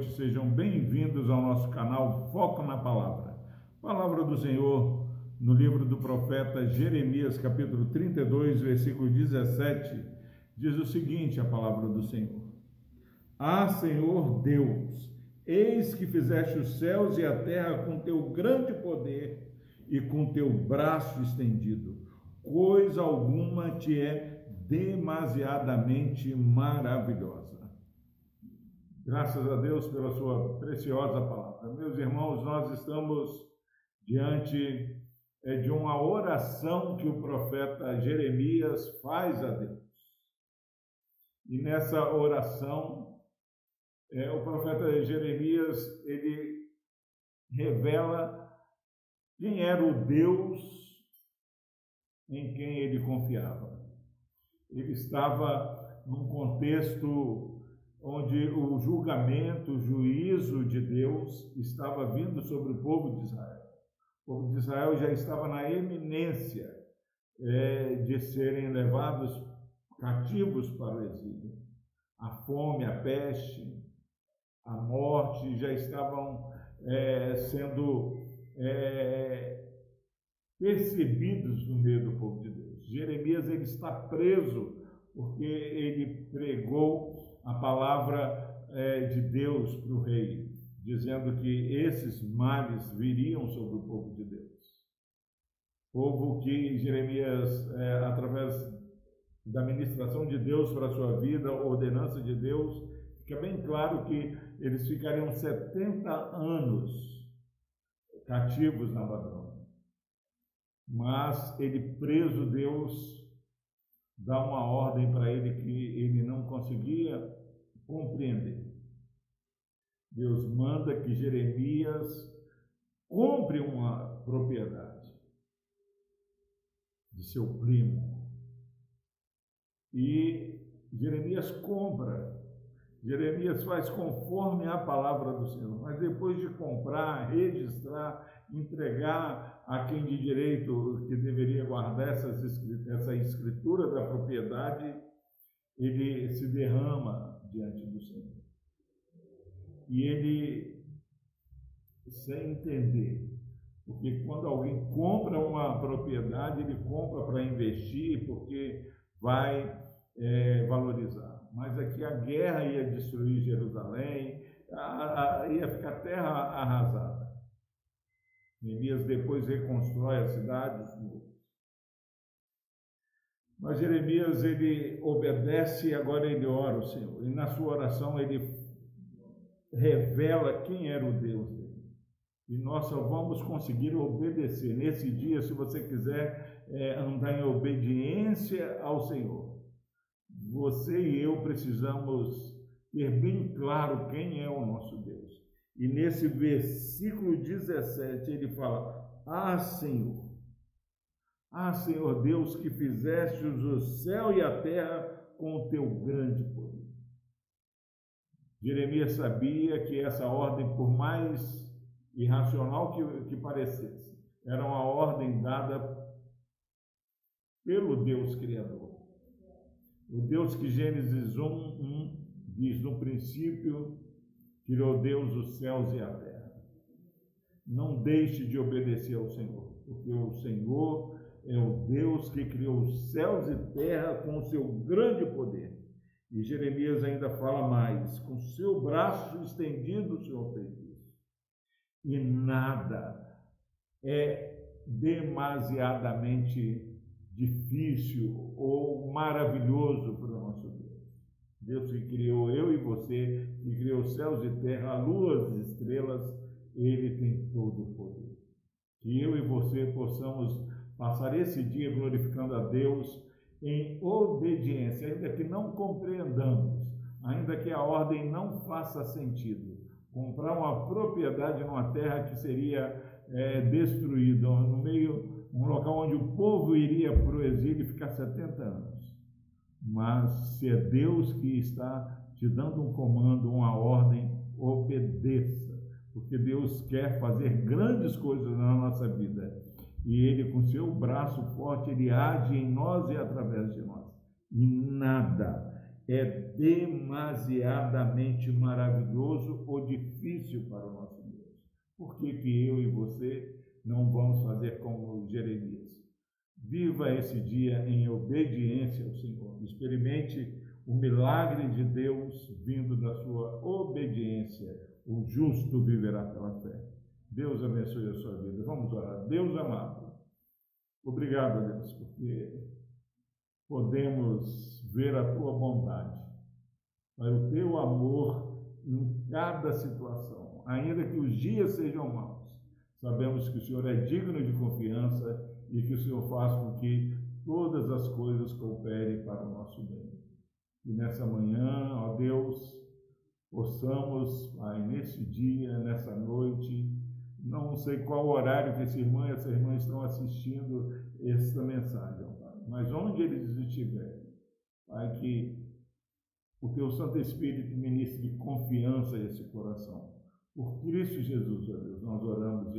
noite, sejam bem-vindos ao nosso canal Foco na Palavra. Palavra do Senhor no livro do profeta Jeremias, capítulo 32, versículo 17, diz o seguinte: a palavra do Senhor. Ah, Senhor Deus, eis que fizeste os céus e a terra com teu grande poder e com teu braço estendido. Coisa alguma te é demasiadamente maravilhosa. Graças a Deus pela sua preciosa palavra. Meus irmãos, nós estamos diante é, de uma oração que o profeta Jeremias faz a Deus. E nessa oração, é, o profeta Jeremias, ele revela quem era o Deus em quem ele confiava. Ele estava num contexto onde o julgamento, o juízo de Deus estava vindo sobre o povo de Israel. O povo de Israel já estava na eminência é, de serem levados cativos para o exílio. A fome, a peste, a morte já estavam é, sendo é, percebidos no meio do povo de Deus. Jeremias ele está preso porque ele pregou a palavra é, de Deus para o rei, dizendo que esses males viriam sobre o povo de Deus. Povo que Jeremias, é, através da ministração de Deus para a sua vida, ordenança de Deus, fica bem claro que eles ficariam 70 anos cativos na Babilônia. Mas ele preso, Deus dá uma ordem para ele que ele não conseguia compreender. Deus manda que Jeremias compre uma propriedade de seu primo. E Jeremias compra. Jeremias faz conforme a palavra do Senhor. Mas depois de comprar, registrar, entregar a quem de direito que deveria guardar essas, essa escritura da propriedade, ele se derrama diante do Senhor. E ele, sem entender, porque quando alguém compra uma propriedade, ele compra para investir, porque vai é, valorizar. Mas aqui a guerra ia destruir Jerusalém, a, a, ia ficar terra arrasada. Neemias depois reconstrói a cidade de novo. Mas Jeremias, ele obedece e agora ele ora ao Senhor. E na sua oração ele revela quem era o Deus dele. E nós só vamos conseguir obedecer. Nesse dia, se você quiser é, andar em obediência ao Senhor, você e eu precisamos ter bem claro quem é o nosso Deus. E nesse versículo 17 ele fala: Ah, Senhor, ah, Senhor Deus, que fizeste o céu e a terra com o teu grande poder. Jeremias sabia que essa ordem, por mais irracional que, que parecesse, era uma ordem dada pelo Deus Criador. O Deus que Gênesis 1, 1 diz: No princípio criou Deus os céus e a terra. Não deixe de obedecer ao Senhor, porque o Senhor é o Deus que criou os céus e terra com o seu grande poder. E Jeremias ainda fala mais: com seu braço estendido o Senhor fez isso. E nada é demasiadamente difícil ou maravilhoso para o nosso Deus. Deus que criou eu e você, que criou céus e terra, a lua, e estrelas, Ele tem todo o poder. Que eu e você possamos passar esse dia glorificando a Deus em obediência, ainda que não compreendamos, ainda que a ordem não faça sentido. Comprar uma propriedade numa terra que seria é, destruída, no meio, um local onde o povo iria para o exílio e ficar 70 anos. Mas se é Deus que está te dando um comando, uma ordem, obedeça, porque Deus quer fazer grandes coisas na nossa vida e ele com seu braço forte ele age em nós e através de nós. E nada é demasiadamente maravilhoso ou difícil para o nosso Deus. Por que, que eu e você não vamos fazer como Jeremias? Viva esse dia em obediência ao Senhor. Experimente o milagre de Deus vindo da sua obediência. O justo viverá pela fé. Deus abençoe a sua vida. Vamos orar. Deus amado, obrigado, Deus, porque podemos ver a tua bondade, o teu amor em cada situação, ainda que os dias sejam maus. Sabemos que o Senhor é digno de confiança e que o Senhor faz com que todas as coisas cooperem para o nosso bem. E nessa manhã, ó Deus, possamos, Pai, nesse dia, nessa noite, não sei qual horário que esse irmão e essa irmã estão assistindo esta mensagem, mas onde eles estiverem, Pai, que o Teu Santo Espírito ministre confiança a esse coração. Por Cristo Jesus, ó Deus, nós oramos